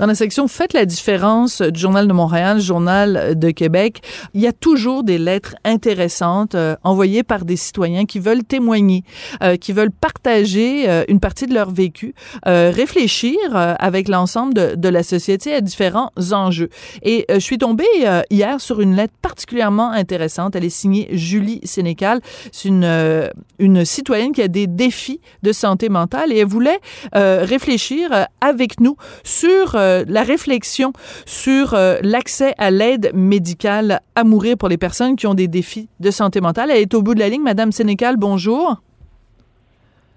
Dans la section Faites la différence du Journal de Montréal, Journal de Québec, il y a toujours des lettres intéressantes euh, envoyées par des citoyens qui veulent témoigner, euh, qui veulent partager euh, une partie de leur vécu, réfléchir avec l'ensemble de, la société à différents enjeux. Et je suis tombée hier sur une lettre particulièrement intéressante. Elle est signée Julie Sénécal. C'est une, une citoyenne qui a des défis de santé mentale et elle voulait réfléchir avec nous sur euh, la réflexion sur euh, l'accès à l'aide médicale à mourir pour les personnes qui ont des défis de santé mentale. Elle est au bout de la ligne. Madame Sénécal, bonjour.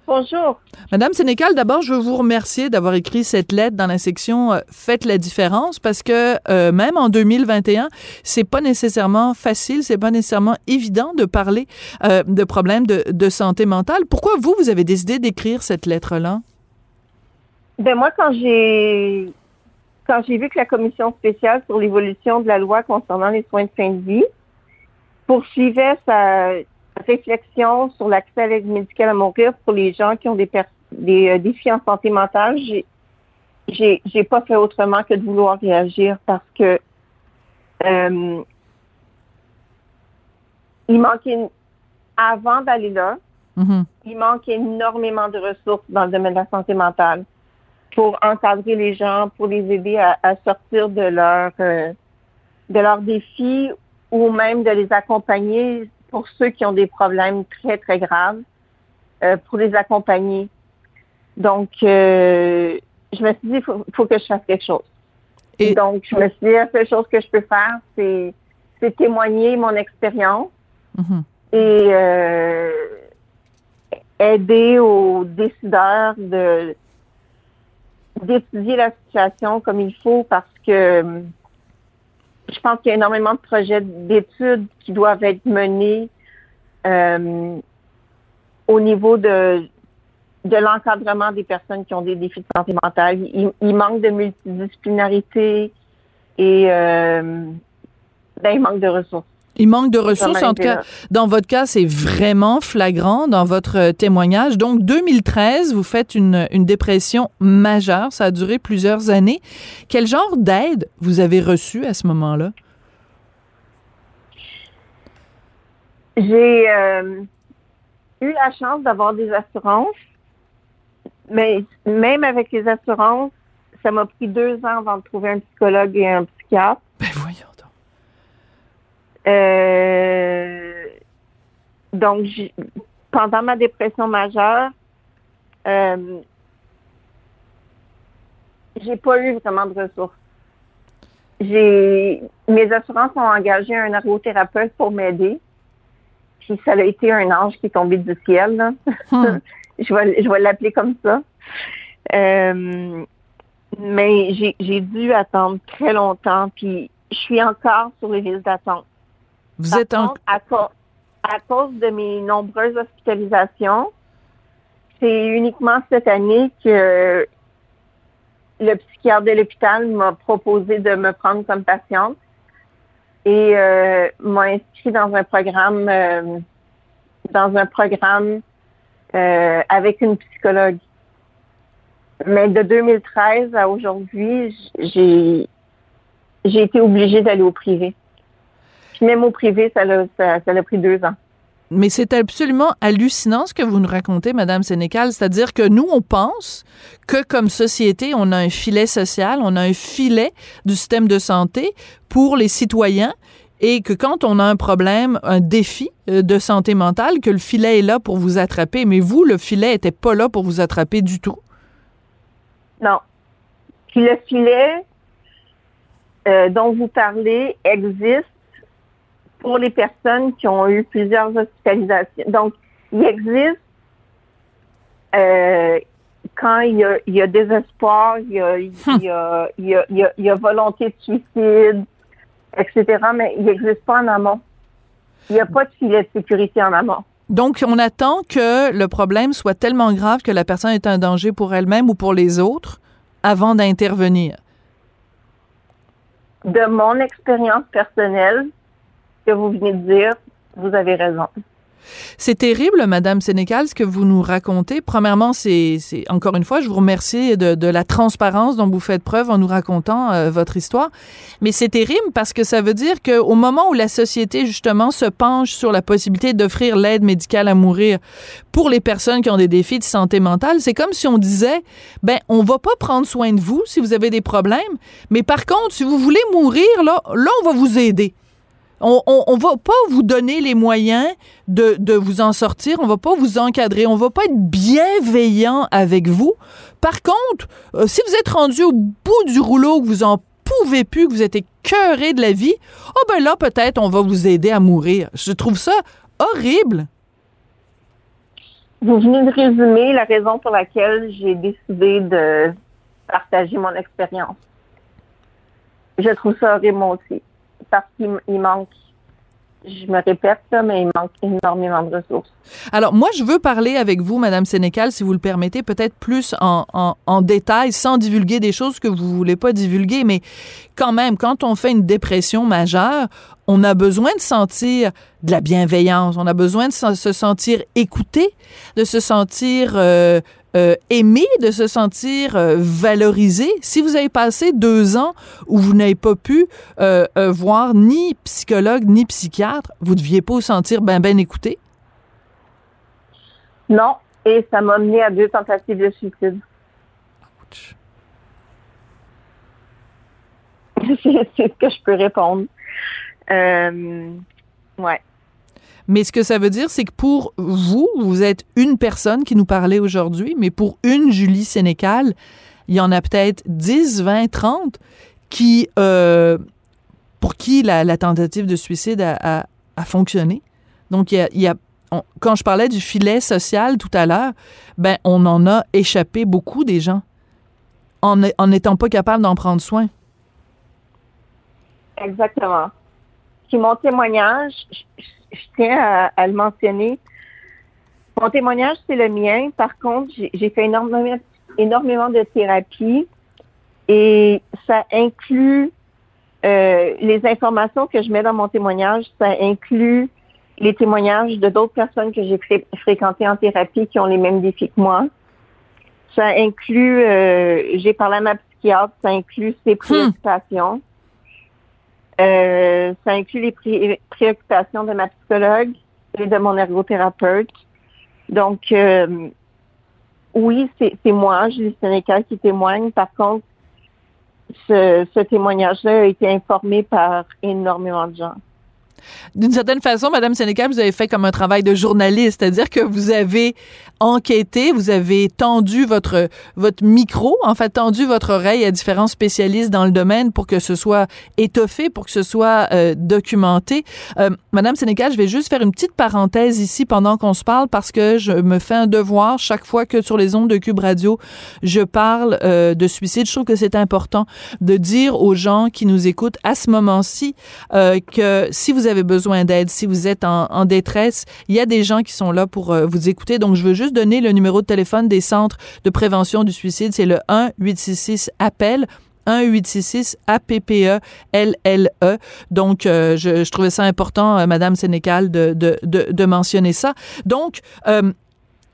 Bonjour. Madame Sénécal, d'abord, je veux vous remercier d'avoir écrit cette lettre dans la section euh, Faites la différence parce que même en 2021, c'est pas nécessairement facile, c'est pas nécessairement évident de parler de problèmes de, de, santé mentale. Pourquoi vous, vous avez décidé d'écrire cette lettre-là? Ben moi, quand j'ai quand j'ai vu que la commission spéciale sur l'évolution de la loi concernant les soins de fin de vie poursuivait sa réflexion sur l'accès à l'aide médicale à mourir pour les gens qui ont des, des euh, défis en santé mentale, j'ai j'ai j'ai pas fait autrement que de vouloir réagir parce que euh, il manquait avant d'aller là, mm-hmm. il manque énormément de ressources dans le domaine de la santé mentale pour encadrer les gens, pour les aider à, sortir de leur euh, de leurs défis ou même de les accompagner pour ceux qui ont des problèmes très très graves, euh, pour les accompagner. Donc, euh, je me suis dit, il faut, que je fasse quelque chose. Et donc, je me suis dit, la seule chose que je peux faire, c'est, témoigner mon expérience mm-hmm. et aider aux décideurs de d'étudier la situation comme il faut parce que euh, je pense qu'il y a énormément de projets d'études qui doivent être menés euh, au niveau de de l'encadrement des personnes qui ont des défis de santé mentale. Il, manque de multidisciplinarité et euh, ben, il manque de ressources. Il manque de ressources. En tout cas, dans votre cas, c'est vraiment flagrant dans votre euh, témoignage. Donc, 2013, vous faites une, une dépression majeure. Ça a duré plusieurs années. Quel genre d'aide vous avez reçu à ce moment-là? J'ai euh, eu la chance d'avoir des assurances, mais même avec les assurances, ça m'a pris deux ans avant de trouver un psychologue et un psychiatre. Ben voyons. Euh, donc, pendant ma dépression majeure, euh, j'ai pas eu vraiment de ressources. J'ai mes assurances ont engagé un ergothérapeute pour m'aider. Puis ça a été un ange qui est tombé du ciel. Hmm. je vais je vais l'appeler comme ça. Euh, mais j'ai dû attendre très longtemps. Puis je suis encore sur les listes d'attente. Vous êtes en... à, cause de mes nombreuses hospitalisations, c'est uniquement cette année que le psychiatre de l'hôpital m'a proposé de me prendre comme patiente et euh, m'a inscrit dans un programme euh, dans un programme euh, avec une psychologue. Mais de 2013 à aujourd'hui, j'ai j'ai été obligée d'aller au privé. Puis même au privé, ça l'a ça, pris deux ans. Mais c'est absolument hallucinant ce que vous nous racontez, Madame Sénécal. C'est-à-dire que nous, on pense que comme société, on a un filet social, on a un filet du système de santé pour les citoyens et que quand on a un problème, un défi euh, de santé mentale, que le filet est là pour vous attraper. Mais vous, le filet était pas là pour vous attraper du tout. Non. Puis le filet euh, dont vous parlez existe pour les personnes qui ont eu plusieurs hospitalisations. Donc, il existe euh, quand il y, a, il y a désespoir, il y a, il, y a, il, y a, il, y a, volonté de suicide, etc., mais il n'existe pas en amont. Il n'y a pas de filet de sécurité en amont. Donc, on attend que le problème soit tellement grave que la personne est un danger pour elle-même ou pour les autres avant d'intervenir. De mon expérience personnelle, que vous venez de dire, vous avez raison. C'est terrible, Madame Sénécal, ce que vous nous racontez. Premièrement, c'est encore une fois, je vous remercie de, la transparence dont vous faites preuve en nous racontant euh, votre histoire. Mais c'est terrible parce que ça veut dire qu'au moment où la société justement se penche sur la possibilité d'offrir l'aide médicale à mourir pour les personnes qui ont des défis de santé mentale, c'est comme si on disait, ben on va pas prendre soin de vous si vous avez des problèmes, mais par contre, si vous voulez mourir là, là on va vous aider. On, on, va pas vous donner les moyens de, vous en sortir. On va pas vous encadrer. On va pas être bienveillant avec vous. Par contre, euh, si vous êtes rendu au bout du rouleau, que vous en pouvez plus, que vous êtes écœuré de la vie, oh ben là, peut-être on va vous aider à mourir. Je trouve ça horrible. Vous venez de résumer la raison pour laquelle j'ai décidé de partager mon expérience. Je trouve ça horrible aussi parce qu'il manque je me répète, mais il manque énormément de ressources. Alors, moi, je veux parler avec vous, Madame Sénécal, si vous le permettez, peut-être plus en, en, en, détail, sans divulguer des choses que vous voulez pas divulguer, mais quand même, quand on fait une dépression majeure, on a besoin de sentir de la bienveillance, on a besoin de se sentir écouté, de se sentir euh, euh, aimé, de se sentir euh, valorisé. Si vous avez passé deux ans où vous n'avez pas pu euh, voir ni psychologue ni psychiatre, vous ne deviez pas vous sentir ben ben écouté? Non, et ça m'a mené à deux tentatives de suicide. C'est ce que je peux répondre. ouais. Mais ce que ça veut dire, c'est que pour vous, vous êtes une personne qui nous parlait aujourd'hui, mais pour une Julie Sénécal, il y en a peut-être 10, 20, 30 qui, euh, pour qui la, tentative de suicide a, fonctionné. Donc, quand je parlais du filet social tout à l'heure, ben, on en a échappé beaucoup des gens en n'étant pas capable d'en prendre soin. Exactement. Puis mon témoignage, tiens à, le mentionner. Mon témoignage, c'est le mien. Par contre, j'ai fait énormément, énormément de thérapie et ça inclut euh, les informations que je mets dans mon témoignage, ça inclut les témoignages de d'autres personnes que j'ai fréquentées en thérapie qui ont les mêmes défis que moi. Ça inclut, euh, j'ai parlé à ma psychiatre, ça inclut ses hmm. préoccupations. Euh, ça inclut les préoccupations de ma psychologue et de mon ergothérapeute. Donc, euh, oui, c'est moi, Julie Sénécal, qui témoigne. Par contre, ce, ce témoignage-là a été informé par énormément de gens. D'une certaine façon, Madame Sénécal, vous avez fait comme un travail de journaliste, c'est-à-dire que vous avez enquêté, vous avez tendu votre votre micro, en fait tendu votre oreille à différents spécialistes dans le domaine pour que ce soit étoffé, pour que ce soit euh, documenté. Euh, Madame Sénécal, je vais juste faire une petite parenthèse ici pendant qu'on se parle parce que je me fais un devoir chaque fois que sur les ondes de Cube Radio, je parle euh, de suicide. Je trouve que c'est important de dire aux gens qui nous écoutent à ce moment-ci que si avez besoin d'aide, si vous êtes en, détresse, il y a des gens qui sont là pour euh, vous écouter. Donc, je veux juste donner le numéro de téléphone des centres de prévention du suicide. C'est le 1-866-APPEL. 1-866-APPE-LLE. Donc, euh, je, trouvais ça important, euh, Madame Sénécal, de, de, mentionner ça. Donc,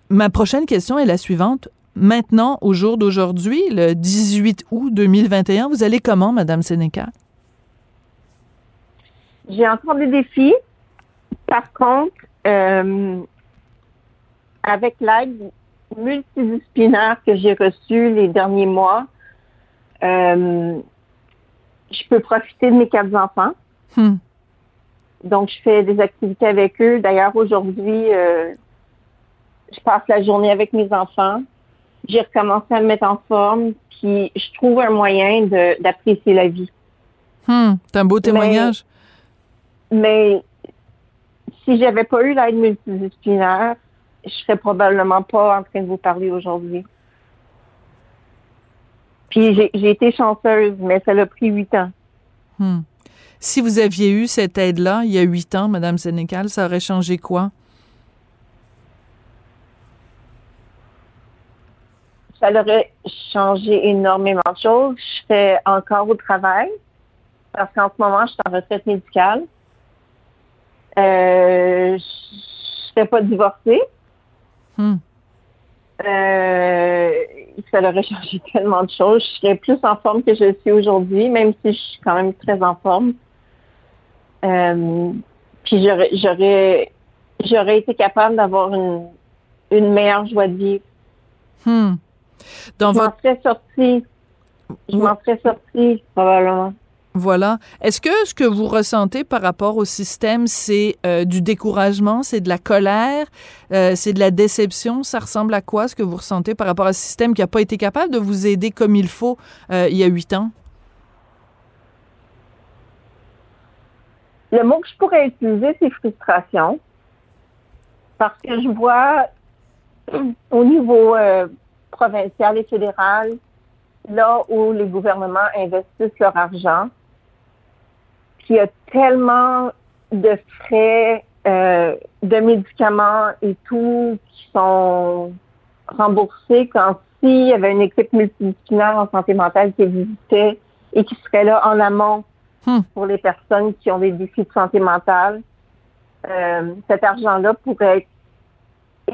ma prochaine question est la suivante. Maintenant, au jour d'aujourd'hui, le 18 août 2021, vous allez comment, Madame Sénécal? J'ai encore des défis. Par contre, euh, avec l'aide multidisciplinaire que j'ai reçue les derniers mois, euh, je peux profiter de mes quatre enfants. Hmm. Donc, je fais des activités avec eux. D'ailleurs, aujourd'hui, euh, je passe la journée avec mes enfants. J'ai recommencé à me mettre en forme, puis je trouve un moyen d'apprécier la vie. Hmm, c'est un beau témoignage. Mais si j'avais pas eu l'aide multidisciplinaire, je serais probablement pas en train de vous parler aujourd'hui. Puis j'ai été chanceuse, mais ça a pris huit ans. Hmm. Si vous aviez eu cette aide-là il y a huit ans, Madame Sénécal, ça aurait changé quoi? Ça aurait changé énormément de choses. Je fais encore au travail parce qu'en ce moment, je suis en retraite médicale. Euh, je serais pas divorcée. Hmm. Euh, ça aurait changé tellement de choses. Je serais plus en forme que je suis aujourd'hui, même si je suis quand même très en forme. Euh, puis j'aurais, j'aurais, j'aurais été capable d'avoir une, une meilleure joie de vivre. Hmm. je m'en serais sortie. Je m'en serais sortie, probablement. Voilà. Est-ce que ce que vous ressentez par rapport au système, c'est euh, du découragement, c'est de la colère, euh, c'est de la déception? Ça ressemble à quoi ce que vous ressentez par rapport à ce système qui n'a pas été capable de vous aider comme il faut euh, il y a huit ans? Le mot que je pourrais utiliser, c'est frustration. Parce que je vois au niveau provincial et fédéral, là où les gouvernements investissent leur argent, qu'il y a tellement de frais euh, de médicaments et tout qui sont remboursés quand s'il y avait une équipe multidisciplinaire en santé mentale qui visitait et qui serait là en amont hmm. pour les personnes qui ont des défis de santé mentale, euh, cet argent-là pourrait être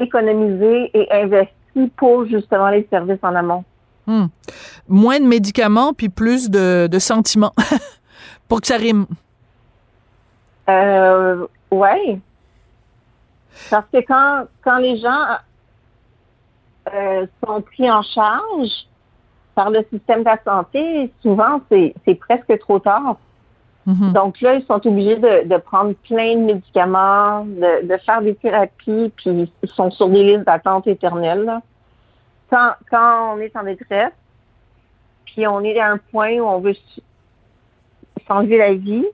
économisé et investi pour justement les services en amont. Hmm. Moins de médicaments puis plus de, de sentiments. pour que ça rime. Euh, oui. Parce que quand, quand les gens euh, sont pris en charge par le système de la santé, souvent, c'est presque trop tard. Mm-hmm. Donc là, ils sont obligés de, de, prendre plein de médicaments, de, de, faire des thérapies, puis ils sont sur des listes d'attente éternelles. Quand, quand on est en détresse, puis on est à un point où on veut la vie,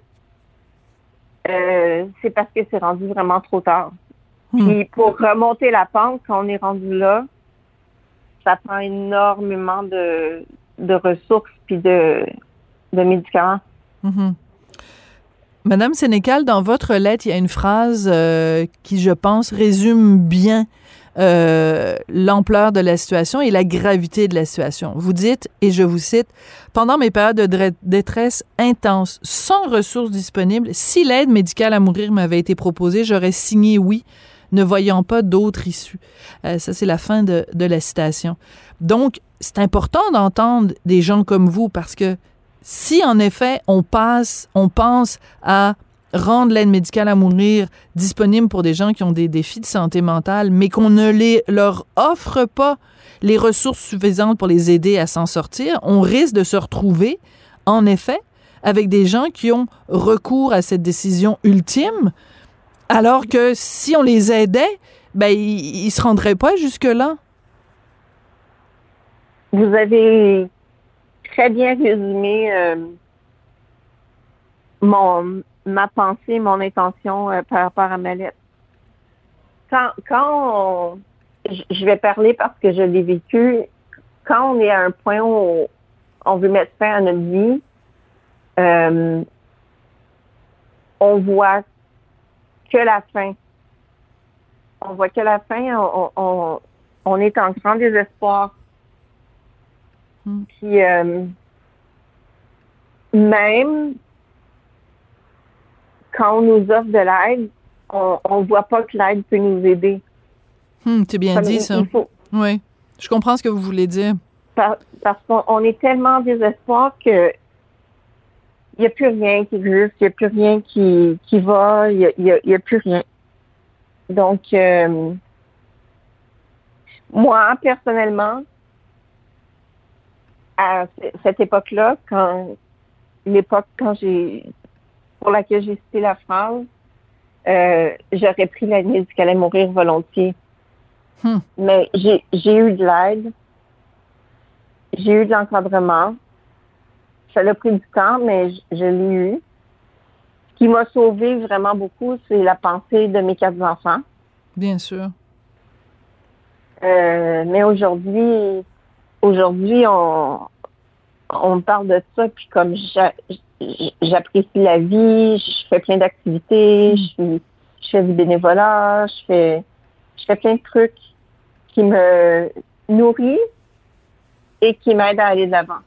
euh, c'est parce que c'est rendu vraiment trop tard. Hmm. Puis pour remonter la pente, quand on est rendu là, ça prend énormément de, de ressources puis de, de médicaments. Mm-hmm. Madame Sénécal, dans votre lettre, il y a une phrase euh, qui, je pense, résume bien euh, l'ampleur de la situation et la gravité de la situation. Vous dites, et je vous cite, pendant mes périodes de détresse intense, sans ressources disponibles, si l'aide médicale à mourir m'avait été proposée, j'aurais signé oui, ne voyant pas d'autre issue. Euh, ça, c'est la fin de, de la citation. Donc, c'est important d'entendre des gens comme vous parce que si en effet on passe, on pense à rendre l'aide médicale à mourir disponible pour des gens qui ont des défis de santé mentale, mais qu'on ne les, leur offre pas les ressources suffisantes pour les aider à s'en sortir, on risque de se retrouver, en effet, avec des gens qui ont recours à cette décision ultime, alors que si on les aidait, ben, ils, ne se rendraient pas jusque-là. Vous avez très bien résumé euh, mon, ma pensée, mon intention euh, par rapport à ma lettre. Quand, quand je vais parler parce que je l'ai vécu, quand on est à un point où on veut mettre fin à notre vie, euh, on voit que la fin. On voit que la fin, on, on, est en grand désespoir. Hmm. Puis euh, même quand on nous offre de l'aide, on ne voit pas que l'aide peut nous aider. Hmm, c'est bien dit, ça. Oui. Je comprends ce que vous voulez dire. parce qu'on est tellement en désespoir que il n'y a plus rien qui existe, il n'y a plus rien qui, qui va, il n'y a, a, plus rien. Donc, euh, moi, personnellement, à cette époque-là, quand l'époque quand j'ai pour laquelle j'ai cité la phrase, euh, j'aurais pris la médicale à mourir volontiers. Hmm. Mais j'ai eu de l'aide. J'ai eu de l'encadrement. Ça a pris du temps, mais je, l'ai eu. Ce qui m'a sauvé vraiment beaucoup, c'est la pensée de mes quatre enfants. Bien sûr. Euh, mais aujourd'hui, aujourd'hui, on, on parle de ça, puis comme j'apprécie la vie, je fais plein d'activités, hmm. je, fais du bénévolat, je fais, je fais plein de trucs qui me nourrissent et qui m'aident à aller de l'avant.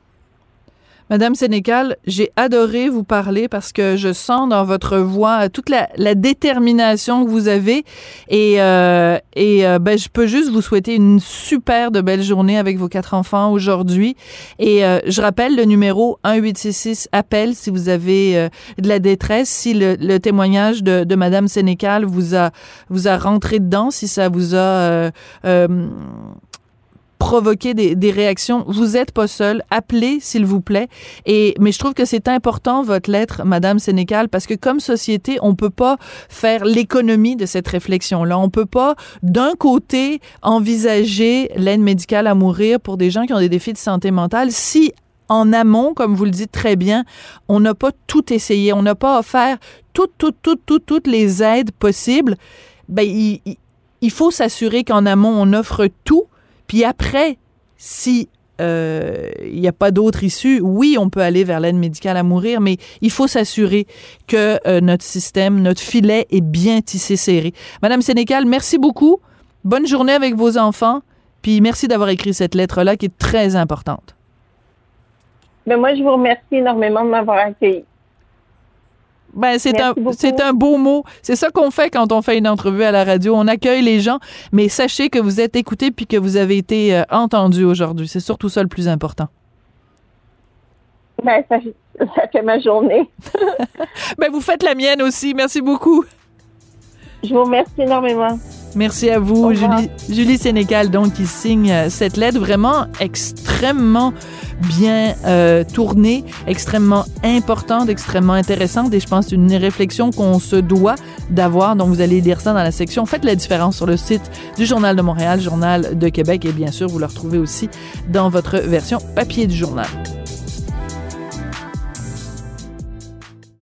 Madame Sénécal, j'ai adoré vous parler parce que je sens dans votre voix toute la, détermination que vous avez et, euh, et euh, ben, je peux juste vous souhaiter une super de belle journée avec vos quatre enfants aujourd'hui. Et euh, je rappelle le numéro 1866 appel si vous avez de la détresse, si le, témoignage de, de Madame Sénécal vous a vous a rentré dedans, si ça vous a provoquer des, des réactions. Vous êtes pas seul. Appelez, s'il vous plaît. Et, mais je trouve que c'est important, votre lettre, Madame Sénécal, parce que comme société, on peut pas faire l'économie de cette réflexion-là. On peut pas, d'un côté, envisager l'aide médicale à mourir pour des gens qui ont des défis de santé mentale si en amont, comme vous le dites très bien, on n'a pas tout essayé, on n'a pas offert toutes, toutes, toutes, toutes, toutes les aides possibles. Ben, il, il faut s'assurer qu'en amont, on offre tout puis après, si euh, il n'y a pas d'autre issue, oui, on peut aller vers l'aide médicale à mourir, mais il faut s'assurer que euh, notre système, notre filet est bien tissé serré. Madame Sénécal, merci beaucoup. Bonne journée avec vos enfants. Puis merci d'avoir écrit cette lettre-là qui est très importante. Ben, moi, je vous remercie énormément de m'avoir accueilli. Ben, c'est un, c'est un beau mot. C'est ça qu'on fait quand on fait une entrevue à la radio. On accueille les gens, mais sachez que vous êtes écoutés puis que vous avez été euh, entendus aujourd'hui. C'est surtout ça le plus important. Ben, ça, fait ma journée. ben, vous faites la mienne aussi. Merci beaucoup. Je vous remercie énormément. Merci à vous, Julie, Julie Sénécal, donc, qui signe euh, cette lettre vraiment extrêmement bien euh, tournée, extrêmement importante, extrêmement intéressante et je pense une réflexion qu'on se doit d'avoir. Donc, vous allez lire ça dans la section Faites la différence sur le site du Journal de Montréal, Journal de Québec et bien sûr, vous le retrouvez aussi dans votre version papier du journal.